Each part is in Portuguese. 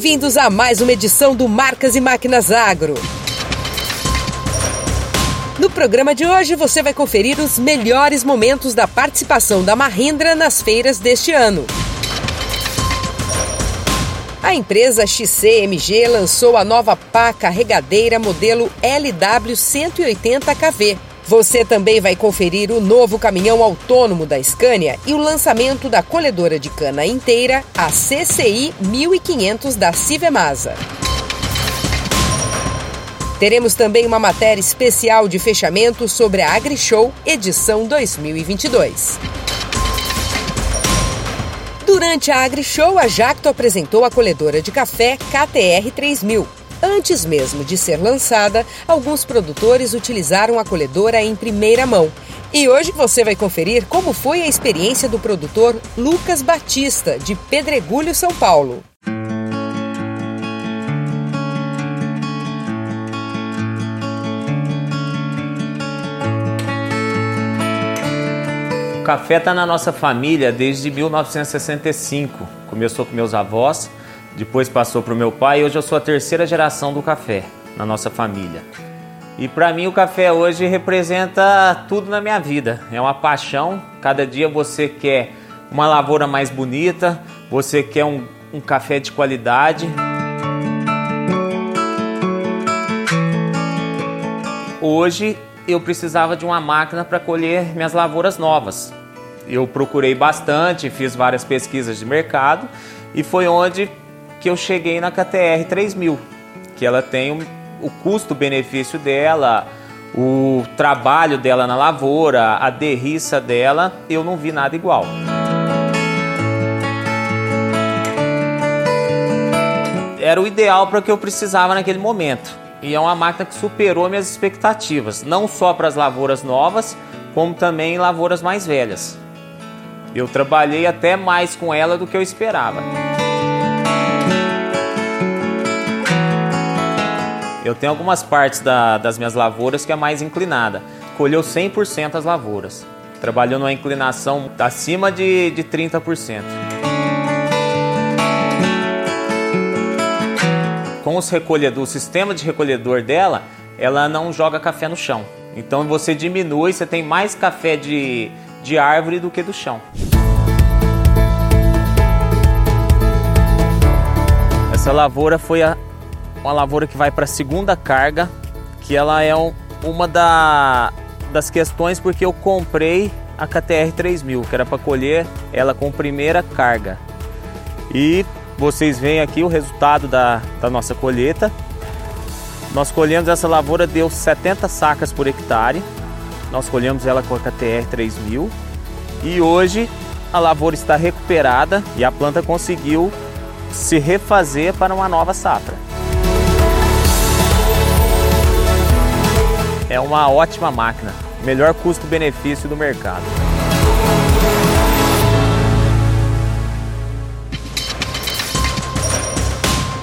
Bem-vindos a mais uma edição do Marcas e Máquinas Agro. No programa de hoje você vai conferir os melhores momentos da participação da Mahindra nas feiras deste ano. A empresa XCMG lançou a nova pá carregadeira modelo LW180KV. Você também vai conferir o novo caminhão autônomo da Scania e o lançamento da colhedora de cana inteira, a CCI 1500 da Civemasa. Teremos também uma matéria especial de fechamento sobre a AgriShow edição 2022. Durante a AgriShow, a Jacto apresentou a colhedora de café KTR 3000. Antes mesmo de ser lançada, alguns produtores utilizaram a colhedora em primeira mão. E hoje você vai conferir como foi a experiência do produtor Lucas Batista, de Pedregulho, São Paulo. café está na nossa família desde 1965. Começou com meus avós, depois passou para o meu pai e hoje eu sou a terceira geração do café na nossa família. E para mim o café hoje representa tudo na minha vida. É uma paixão. Cada dia você quer uma lavoura mais bonita, você quer um, um café de qualidade. Hoje eu precisava de uma máquina para colher minhas lavouras novas. Eu procurei bastante, fiz várias pesquisas de mercado e foi onde que eu cheguei na KTR 3000, que ela tem um, o custo-benefício dela, o trabalho dela na lavoura, a derriça dela, eu não vi nada igual. Era o ideal para o que eu precisava naquele momento e é uma máquina que superou minhas expectativas, não só para as lavouras novas, como também em lavouras mais velhas. Eu trabalhei até mais com ela do que eu esperava. Eu tenho algumas partes da, das minhas lavouras que é mais inclinada. Colheu 100% as lavouras. Trabalhou numa inclinação acima de, de 30%. com os recolhedores, o sistema de recolhedor dela, ela não joga café no chão. Então você diminui, você tem mais café de, de árvore do que do chão. Essa lavoura foi a, uma lavoura que vai para a segunda carga, que ela é um, uma da, das questões porque eu comprei a KTR 3000, que era para colher ela com primeira carga. E vocês veem aqui o resultado da, da nossa colheita. Nós colhemos essa lavoura, deu 70 sacas por hectare. Nós colhemos ela com a KTR 3000. E hoje a lavoura está recuperada e a planta conseguiu se refazer para uma nova safra. É uma ótima máquina, melhor custo-benefício do mercado.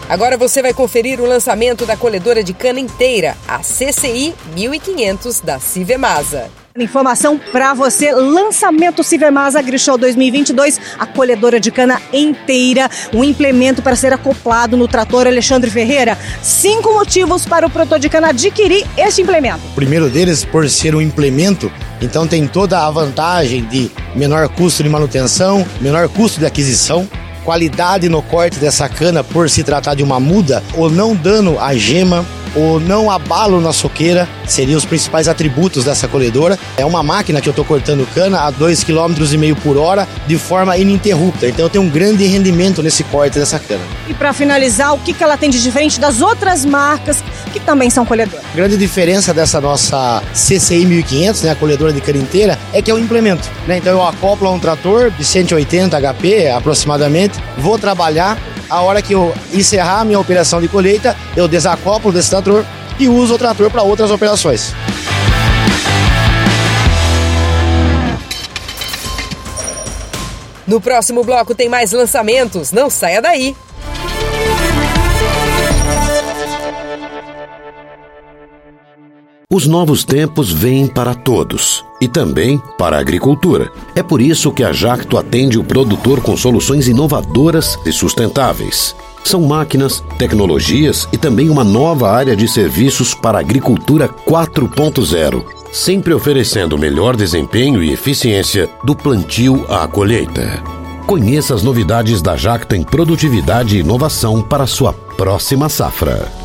Agora você vai conferir o lançamento da colhedora de cana inteira, a CCI 1500 da Civemasa. Informação para você, lançamento Civermasa AgriShow 2022, a colhedora de cana inteira, um implemento para ser acoplado no trator Alexandre Ferreira. Cinco motivos para o produtor de cana adquirir este implemento. O primeiro deles, por ser um implemento, então tem toda a vantagem de menor custo de manutenção, menor custo de aquisição, qualidade no corte dessa cana por se tratar de uma muda, ou não dano à gema, ou não abalo na soqueira, seriam os principais atributos dessa colhedora. É uma máquina que eu estou cortando cana a 2,5 km por hora de forma ininterrupta. Então eu tenho um grande rendimento nesse corte dessa cana. E para finalizar, o que, que ela tem de diferente das outras marcas que também são colhedoras? A grande diferença dessa nossa CCI 1500, né, a colhedora de cana inteira, é que é um implemento. Né? Então eu acoplo a um trator de 180 HP aproximadamente, vou trabalhar a hora que eu encerrar a minha operação de colheita, eu desacoplo desse trator e uso o trator para outras operações. No próximo bloco tem mais lançamentos, não saia daí! Os novos tempos vêm para todos e também para a agricultura. É por isso que a Jacto atende o produtor com soluções inovadoras e sustentáveis. São máquinas, tecnologias e também uma nova área de serviços para a agricultura 4.0, sempre oferecendo melhor desempenho e eficiência do plantio à colheita. Conheça as novidades da Jacto em produtividade e inovação para sua próxima safra.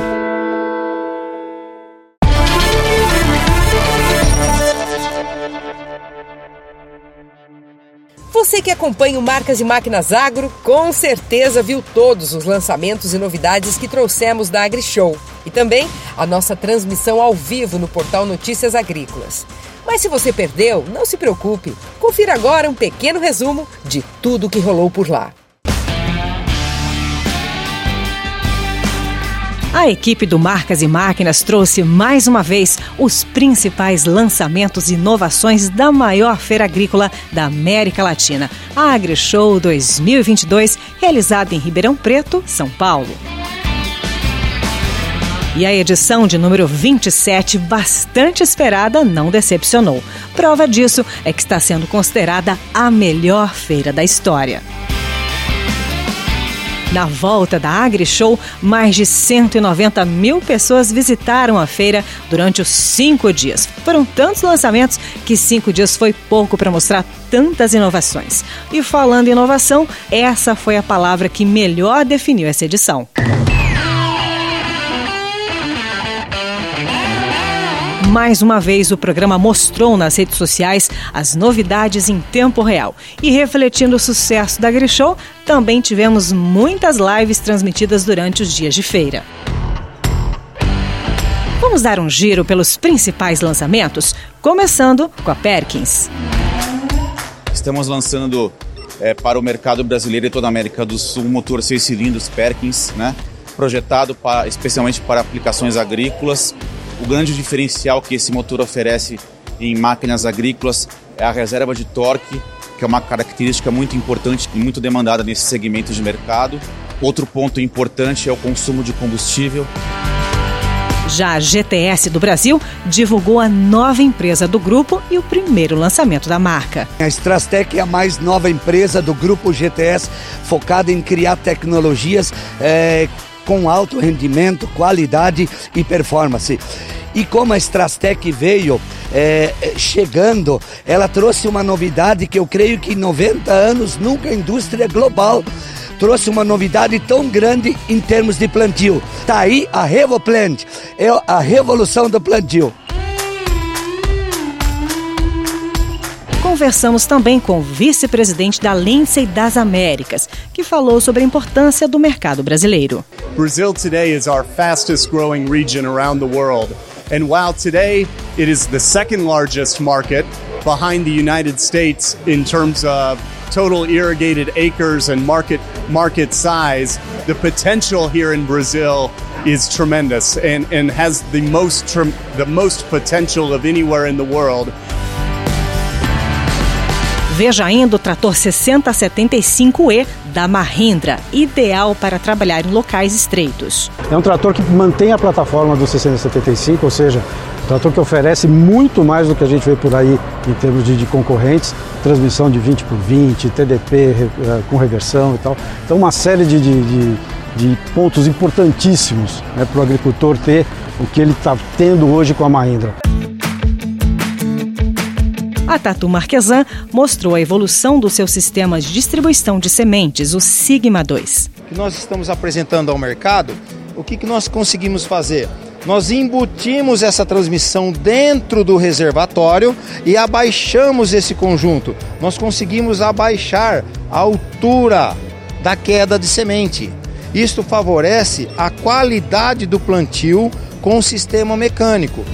Você que acompanha o Marcas e Máquinas Agro, com certeza viu todos os lançamentos e novidades que trouxemos da AgriShow e também a nossa transmissão ao vivo no portal Notícias Agrícolas. Mas se você perdeu, não se preocupe. Confira agora um pequeno resumo de tudo que rolou por lá. A equipe do Marcas e Máquinas trouxe mais uma vez os principais lançamentos e inovações da maior feira agrícola da América Latina, a AgriShow 2022, realizada em Ribeirão Preto, São Paulo. E a edição de número 27, bastante esperada, não decepcionou. Prova disso é que está sendo considerada a melhor feira da história. Na volta da AgriShow, mais de 190 mil pessoas visitaram a feira durante os cinco dias. Foram tantos lançamentos que cinco dias foi pouco para mostrar tantas inovações. E falando em inovação, essa foi a palavra que melhor definiu essa edição. Mais uma vez, o programa mostrou nas redes sociais as novidades em tempo real. E refletindo o sucesso da Grishow, também tivemos muitas lives transmitidas durante os dias de feira. Vamos dar um giro pelos principais lançamentos, começando com a Perkins. Estamos lançando é, para o mercado brasileiro e toda a América do Sul um motor 6 cilindros Perkins, né? projetado para, especialmente para aplicações agrícolas o grande diferencial que esse motor oferece em máquinas agrícolas é a reserva de torque, que é uma característica muito importante e muito demandada nesse segmento de mercado. Outro ponto importante é o consumo de combustível. Já a GTS do Brasil divulgou a nova empresa do grupo e o primeiro lançamento da marca. A Strastec é a mais nova empresa do grupo GTS, focada em criar tecnologias é, com alto rendimento, qualidade e performance. E como a Strastec veio é, chegando, ela trouxe uma novidade que eu creio que em 90 anos nunca a indústria global trouxe uma novidade tão grande em termos de plantio. Tá aí a RevoPlant, é a revolução do plantio. Conversamos também com o vice-presidente da Lindsay das Américas, que falou sobre a importância do mercado brasileiro. Brazil today is our fastest growing region around the world. And while today it is the second largest market behind the United States in terms of total irrigated acres and market market size, the potential here in Brazil is tremendous and, and has the most the most potential of anywhere in the world. Veja ainda o trator 6075E da Mahindra, ideal para trabalhar em locais estreitos. É um trator que mantém a plataforma do 6075, ou seja, um trator que oferece muito mais do que a gente vê por aí em termos de, de concorrentes, transmissão de 20 por 20, TDP eh, com reversão e tal. Então uma série de, de, de, de pontos importantíssimos né, para o agricultor ter o que ele está tendo hoje com a Mahindra. A Tatu Marquesan mostrou a evolução do seu sistema de distribuição de sementes, o Sigma 2. Que nós estamos apresentando ao mercado, o que, que nós conseguimos fazer? Nós embutimos essa transmissão dentro do reservatório e abaixamos esse conjunto. Nós conseguimos abaixar a altura da queda de semente. Isto favorece a qualidade do plantio com o sistema mecânico.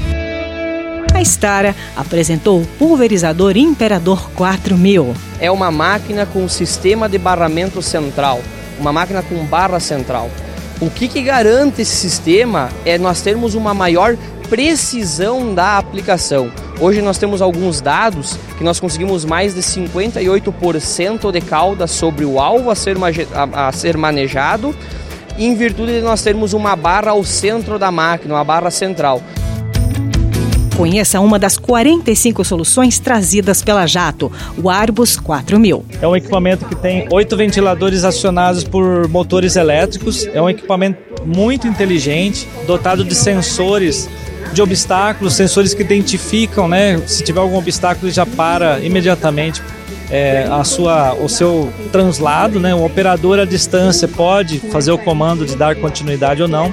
A Stara apresentou o pulverizador Imperador 4000. É uma máquina com sistema de barramento central. uma máquina com barra central. O que, que garante esse sistema é nós termos uma maior precisão da aplicação. Hoje nós temos alguns dados que nós conseguimos mais de 58% de cauda sobre o alvo a ser, a, a ser manejado, em virtude de nós termos uma barra ao centro da máquina, uma barra central. Conheça uma das 45 soluções trazidas pela Jato, o Arbus 4000. É um equipamento que tem oito ventiladores acionados por motores elétricos. É um equipamento muito inteligente, dotado de sensores de obstáculos, sensores que identificam, né? Se tiver algum obstáculo, já para imediatamente é, a sua, o seu translado, né? O operador à distância pode fazer o comando de dar continuidade ou não.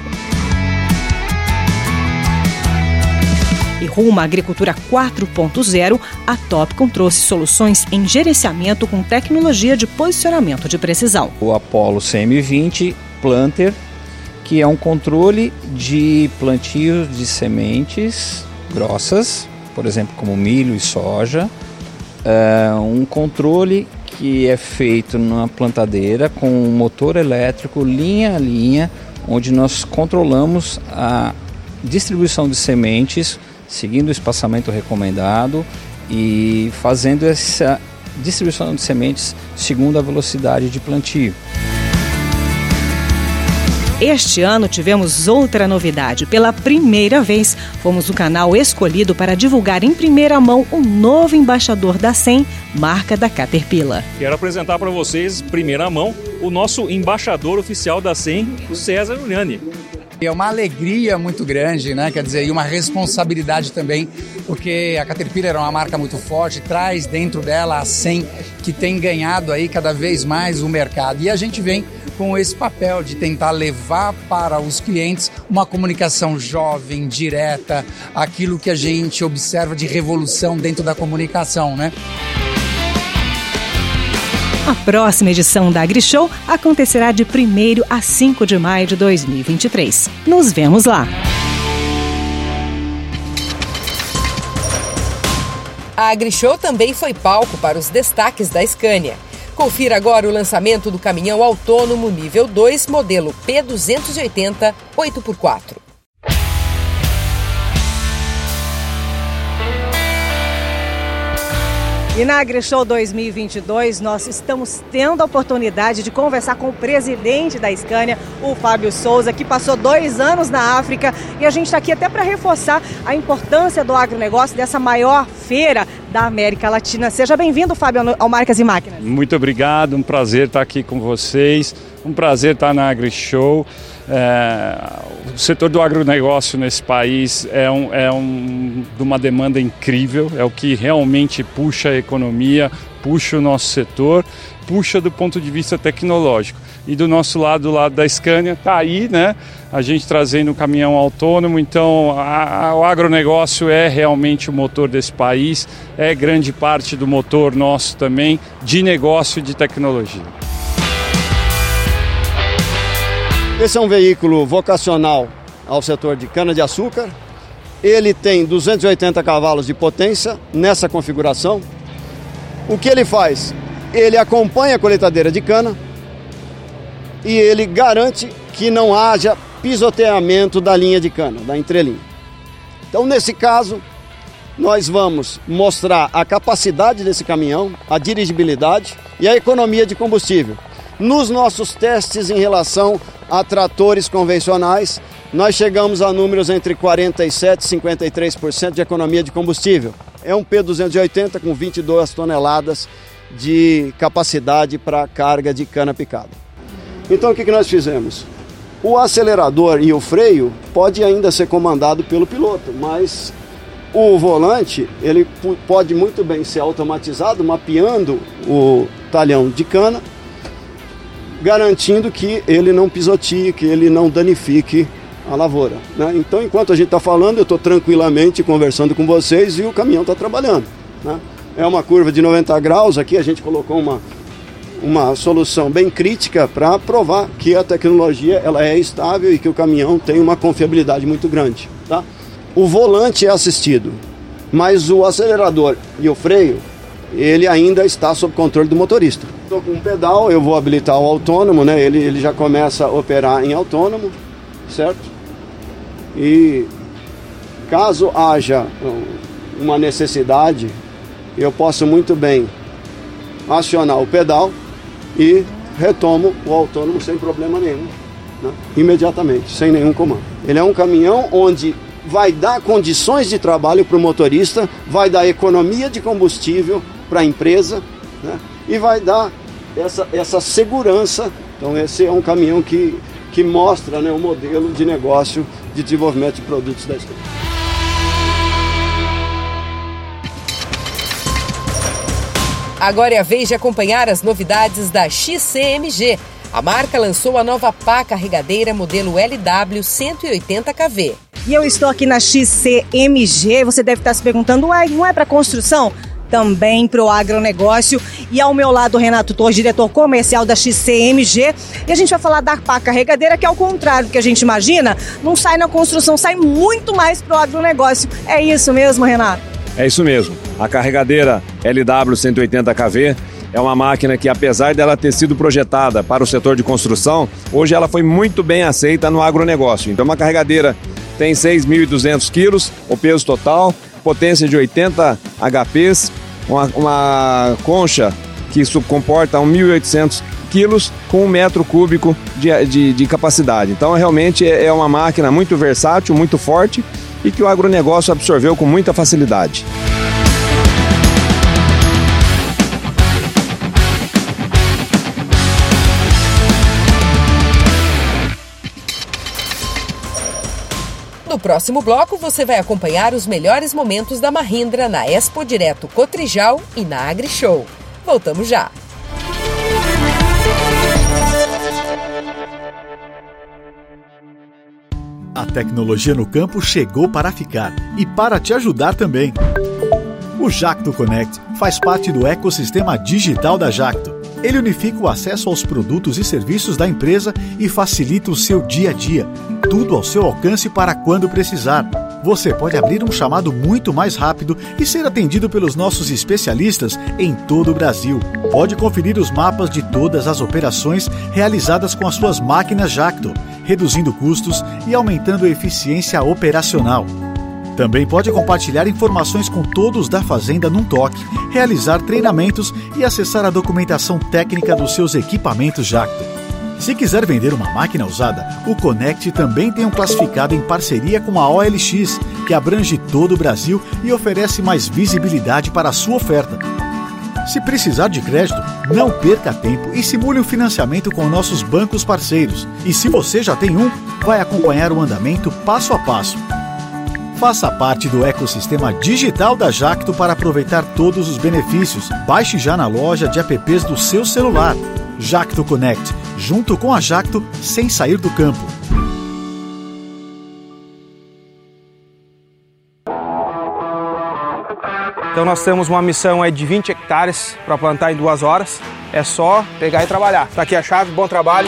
Rumo à agricultura 4.0, a Topcon trouxe soluções em gerenciamento com tecnologia de posicionamento de precisão. O Apollo CM20 Planter que é um controle de plantios de sementes grossas, por exemplo, como milho e soja, é um controle que é feito numa plantadeira com um motor elétrico linha a linha, onde nós controlamos a distribuição de sementes seguindo o espaçamento recomendado e fazendo essa distribuição de sementes segundo a velocidade de plantio. Este ano tivemos outra novidade. Pela primeira vez, fomos o canal escolhido para divulgar em primeira mão o um novo embaixador da SEM, marca da Caterpillar. Quero apresentar para vocês, primeira mão, o nosso embaixador oficial da SEM, o César Uniani. É uma alegria muito grande, né? Quer dizer, e uma responsabilidade também, porque a Caterpillar é uma marca muito forte, traz dentro dela a SEM, que tem ganhado aí cada vez mais o mercado. E a gente vem com esse papel de tentar levar para os clientes uma comunicação jovem, direta, aquilo que a gente observa de revolução dentro da comunicação, né? A próxima edição da AgriShow acontecerá de 1 a 5 de maio de 2023. Nos vemos lá! A AgriShow também foi palco para os destaques da Scania. Confira agora o lançamento do caminhão autônomo nível 2, modelo P280 8x4. E na AgriShow 2022, nós estamos tendo a oportunidade de conversar com o presidente da Scania, o Fábio Souza, que passou dois anos na África. E a gente está aqui até para reforçar a importância do agronegócio, dessa maior feira da América Latina. Seja bem-vindo, Fábio, ao Marcas e Máquinas. Muito obrigado, um prazer estar aqui com vocês, um prazer estar na AgriShow. É, o setor do agronegócio nesse país é, um, é um, de uma demanda incrível, é o que realmente puxa a economia, puxa o nosso setor, puxa do ponto de vista tecnológico. E do nosso lado, do lado da Scania, está aí, né? A gente trazendo o caminhão autônomo, então a, a, o agronegócio é realmente o motor desse país, é grande parte do motor nosso também de negócio e de tecnologia. Esse é um veículo vocacional ao setor de cana-de-açúcar. Ele tem 280 cavalos de potência nessa configuração. O que ele faz? Ele acompanha a coletadeira de cana e ele garante que não haja pisoteamento da linha de cana, da entrelinha. Então, nesse caso, nós vamos mostrar a capacidade desse caminhão, a dirigibilidade e a economia de combustível. Nos nossos testes em relação a tratores convencionais, nós chegamos a números entre 47% e 53% de economia de combustível. É um P280 com 22 toneladas de capacidade para carga de cana picada. Então o que, que nós fizemos? O acelerador e o freio pode ainda ser comandado pelo piloto, mas o volante ele pode muito bem ser automatizado, mapeando o talhão de cana garantindo que ele não pisoteie, que ele não danifique a lavoura. Né? Então, enquanto a gente está falando, eu estou tranquilamente conversando com vocês e o caminhão está trabalhando. Né? É uma curva de 90 graus, aqui a gente colocou uma, uma solução bem crítica para provar que a tecnologia ela é estável e que o caminhão tem uma confiabilidade muito grande. Tá? O volante é assistido, mas o acelerador e o freio, ele ainda está sob controle do motorista. Estou com um pedal, eu vou habilitar o autônomo, né? Ele, ele já começa a operar em autônomo, certo? E caso haja uma necessidade, eu posso muito bem acionar o pedal e retomo o autônomo sem problema nenhum, né? imediatamente, sem nenhum comando. Ele é um caminhão onde vai dar condições de trabalho para o motorista, vai dar economia de combustível para a empresa né? E vai dar essa, essa segurança. Então, esse é um caminhão que, que mostra né, o modelo de negócio de desenvolvimento de produtos da Estônia. Agora é a vez de acompanhar as novidades da XCMG. A marca lançou a nova pá carregadeira modelo LW 180kV. E eu estou aqui na XCMG. Você deve estar se perguntando, uai, não é para construção? Também para o agronegócio. E ao meu lado, Renato Torres, diretor comercial da XCMG. E a gente vai falar da pá carregadeira, que é o contrário do que a gente imagina, não sai na construção, sai muito mais para o agronegócio. É isso mesmo, Renato? É isso mesmo. A carregadeira LW 180kV é uma máquina que, apesar dela ter sido projetada para o setor de construção, hoje ela foi muito bem aceita no agronegócio. Então, uma carregadeira tem 6.200 quilos, o peso total, potência de 80 HPs, uma, uma concha que comporta 1.800 quilos com um metro cúbico de, de, de capacidade. Então, realmente é uma máquina muito versátil, muito forte e que o agronegócio absorveu com muita facilidade. No próximo bloco, você vai acompanhar os melhores momentos da Mahindra na Expo Direto Cotrijal e na AgriShow. Voltamos já! A tecnologia no campo chegou para ficar e para te ajudar também. O Jacto Connect faz parte do ecossistema digital da Jacto. Ele unifica o acesso aos produtos e serviços da empresa e facilita o seu dia a dia. Tudo ao seu alcance para quando precisar. Você pode abrir um chamado muito mais rápido e ser atendido pelos nossos especialistas em todo o Brasil. Pode conferir os mapas de todas as operações realizadas com as suas máquinas Jacto, reduzindo custos e aumentando a eficiência operacional. Também pode compartilhar informações com todos da Fazenda num toque, realizar treinamentos e acessar a documentação técnica dos seus equipamentos Jacto. Se quiser vender uma máquina usada, o Connect também tem um classificado em parceria com a OLX, que abrange todo o Brasil e oferece mais visibilidade para a sua oferta. Se precisar de crédito, não perca tempo e simule o financiamento com nossos bancos parceiros. E se você já tem um, vai acompanhar o andamento passo a passo. Faça parte do ecossistema digital da Jacto para aproveitar todos os benefícios. Baixe já na loja de apps do seu celular. Jacto Connect, junto com a Jacto, sem sair do campo. Então nós temos uma missão aí de 20 hectares para plantar em duas horas. É só pegar e trabalhar. Tá aqui a chave, bom trabalho.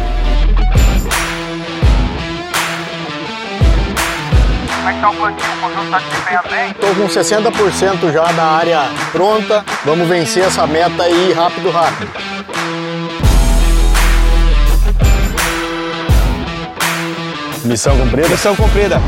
O plantio? O conjunto tá desempenhando bem? Tô com 60% já da área pronta. Vamos vencer essa meta aí rápido, rápido. Missão cumprida? Missão cumprida.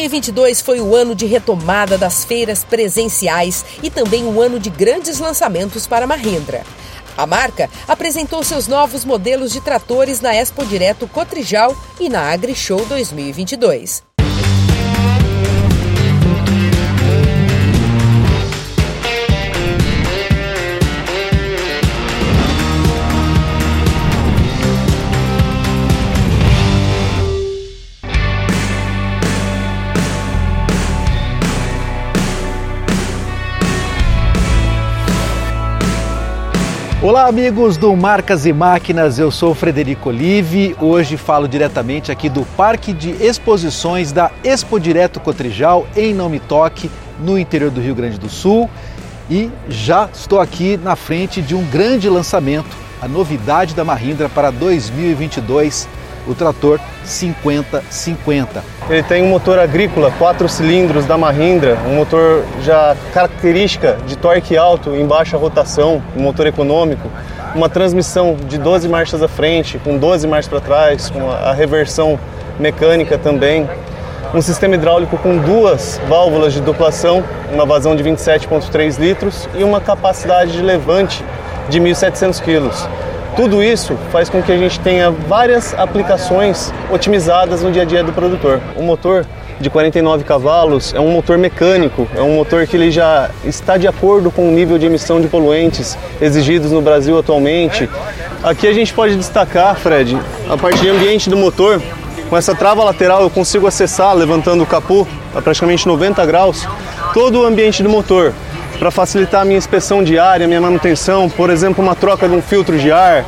2022 foi o ano de retomada das feiras presenciais e também um ano de grandes lançamentos para a Mahindra. A marca apresentou seus novos modelos de tratores na Expo Direto Cotrijal e na AgriShow 2022. Olá, amigos do Marcas e Máquinas, eu sou Frederico Olive. Hoje falo diretamente aqui do Parque de Exposições da Expo Direto Cotrijal, em Não Me Toque, no interior do Rio Grande do Sul. E já estou aqui na frente de um grande lançamento, a novidade da Mahindra para 2022, o trator 5050. Ele tem um motor agrícola, quatro cilindros da Mahindra, um motor já característica de torque alto em baixa rotação, um motor econômico, uma transmissão de 12 marchas à frente, com 12 marchas para trás, com a reversão mecânica também, um sistema hidráulico com duas válvulas de duplação, uma vazão de 27,3 litros e uma capacidade de levante de 1.700 quilos. Tudo isso faz com que a gente tenha várias aplicações otimizadas no dia a dia do produtor. O motor de 49 cavalos é um motor mecânico, é um motor que ele já está de acordo com o nível de emissão de poluentes exigidos no Brasil atualmente. Aqui a gente pode destacar, Fred, a parte de ambiente do motor. Com essa trava lateral eu consigo acessar, levantando o capô a praticamente 90 graus, todo o ambiente do motor para facilitar a minha inspeção diária, minha manutenção, por exemplo, uma troca de um filtro de ar.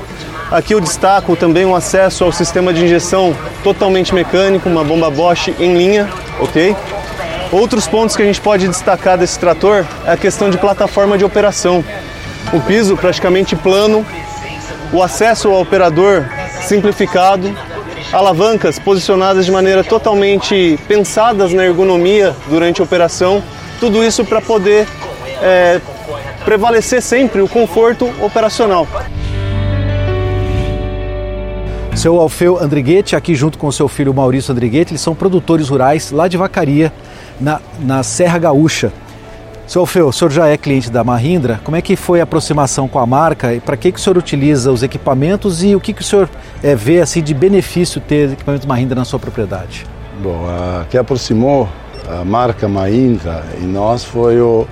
Aqui eu destaco também um acesso ao sistema de injeção totalmente mecânico, uma bomba Bosch em linha, ok? Outros pontos que a gente pode destacar desse trator é a questão de plataforma de operação. O piso praticamente plano, o acesso ao operador simplificado, alavancas posicionadas de maneira totalmente pensadas na ergonomia durante a operação, tudo isso para poder é, prevalecer sempre o conforto operacional. Seu Alfeu Andriguete, aqui junto com seu filho Maurício Andriguete, eles são produtores rurais lá de Vacaria, na, na Serra Gaúcha. Seu Alfeu, o senhor já é cliente da Mahindra, como é que foi a aproximação com a marca e para que, que o senhor utiliza os equipamentos e o que, que o senhor é, vê assim, de benefício ter equipamentos Mahindra na sua propriedade? Bom, a que aproximou a marca Mahindra e nós foi o,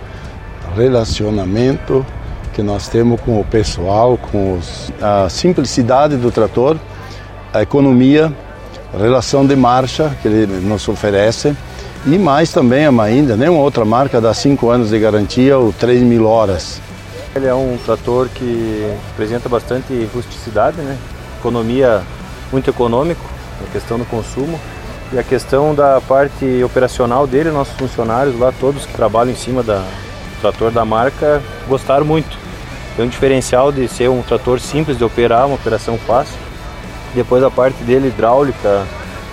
relacionamento que nós temos com o pessoal, com os, a simplicidade do trator, a economia, a relação de marcha que ele nos oferece e mais também a Mahindra, nenhuma outra marca dá 5 anos de garantia ou 3 mil horas. Ele é um trator que apresenta bastante rusticidade, né? economia muito econômico, a questão do consumo e a questão da parte operacional dele, nossos funcionários lá, todos que trabalham em cima da, trator da marca gostaram muito. Tem um diferencial de ser um trator simples de operar, uma operação fácil. Depois a parte dele hidráulica,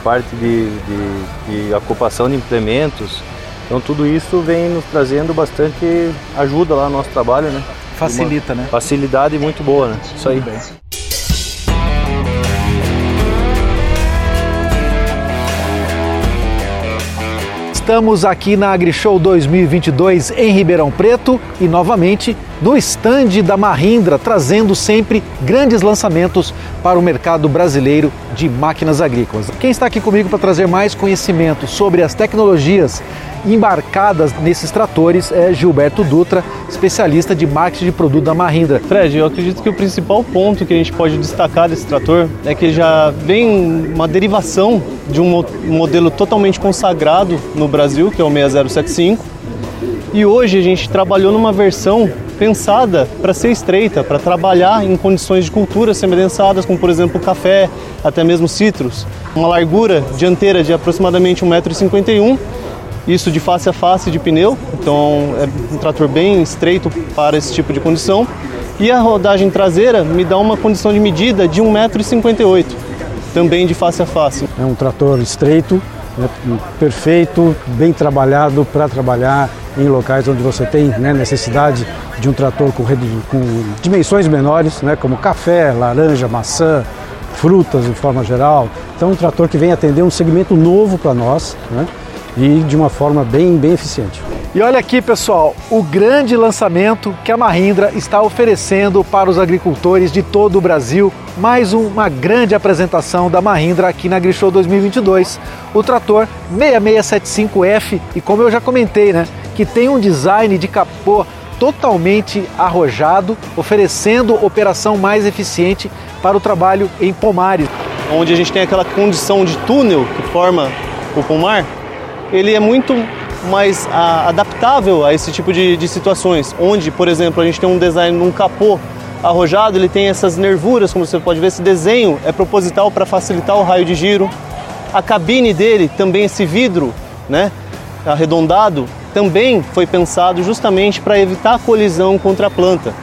parte de, de, de ocupação de implementos. Então tudo isso vem nos trazendo bastante ajuda lá no nosso trabalho, né? Facilita, né? Facilidade muito boa, né? Isso aí. Estamos aqui na AgriShow 2022 em Ribeirão Preto. E novamente no estande da Mahindra, trazendo sempre grandes lançamentos para o mercado brasileiro de máquinas agrícolas. Quem está aqui comigo para trazer mais conhecimento sobre as tecnologias embarcadas nesses tratores é Gilberto Dutra, especialista de marketing de produto da Mahindra. Fred, eu acredito que o principal ponto que a gente pode destacar desse trator é que já vem uma derivação de um modelo totalmente consagrado no Brasil, que é o 6075. E hoje a gente trabalhou numa versão pensada para ser estreita, para trabalhar em condições de cultura semelhançadas, como por exemplo café, até mesmo citros. Uma largura dianteira de aproximadamente 1,51m isso de face a face de pneu, então é um trator bem estreito para esse tipo de condição. E a rodagem traseira me dá uma condição de medida de 1,58m, também de face a face. É um trator estreito, né, perfeito, bem trabalhado para trabalhar em locais onde você tem né, necessidade de um trator com, com dimensões menores, né, como café, laranja, maçã, frutas de forma geral. Então, um trator que vem atender um segmento novo para nós. Né, e de uma forma bem, bem eficiente. E olha aqui, pessoal, o grande lançamento que a Mahindra está oferecendo para os agricultores de todo o Brasil. Mais uma grande apresentação da Mahindra aqui na AgriShow 2022. O trator 6675F e como eu já comentei, né, que tem um design de capô totalmente arrojado, oferecendo operação mais eficiente para o trabalho em pomares. Onde a gente tem aquela condição de túnel que forma o pomar, ele é muito mais a, adaptável a esse tipo de, de, situações, onde, por exemplo, a gente tem um design num capô arrojado ele tem essas nervuras, como você pode ver, esse desenho é proposital para facilitar o raio de giro. A cabine dele, também esse vidro, né, arredondado, também foi pensado justamente para evitar a colisão contra a planta.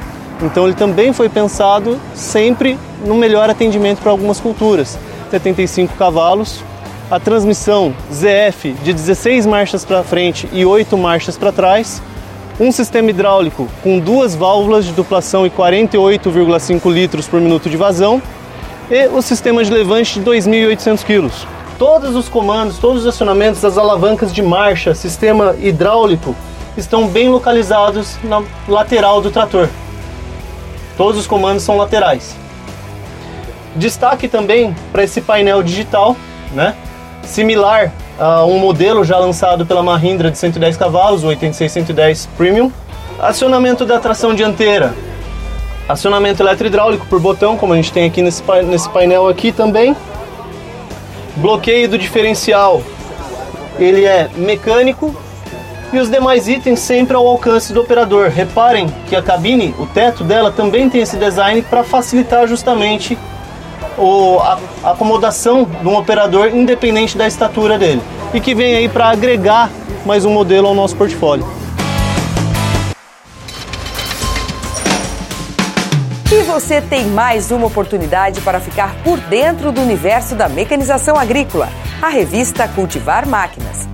Então ele também foi pensado sempre no melhor atendimento para algumas culturas. 75 cavalos, a transmissão ZF de 16 marchas para frente e 8 marchas para trás, um sistema hidráulico com duas válvulas de duplação e 48,5 litros por minuto de vazão e o sistema de levante de 2.800 kg. Todos os comandos, todos os acionamentos, as alavancas de marcha, sistema hidráulico estão bem localizados na lateral do trator. Todos os comandos são laterais. Destaque também para esse painel digital, né? Similar a um modelo já lançado pela Mahindra de 110 cavalos, o 8610 Premium. Acionamento da tração dianteira, acionamento eletro-hidráulico por botão, como a gente tem aqui nesse, nesse painel aqui também. Bloqueio do diferencial, ele é mecânico e os demais itens sempre ao alcance do operador. Reparem que a cabine, o teto dela também tem esse design para facilitar justamente o, a, acomodação de um operador independente da estatura dele. E que vem aí para agregar mais um modelo ao nosso portfólio. E você tem mais uma oportunidade para ficar por dentro do universo da mecanização agrícola. A revista Cultivar Máquinas.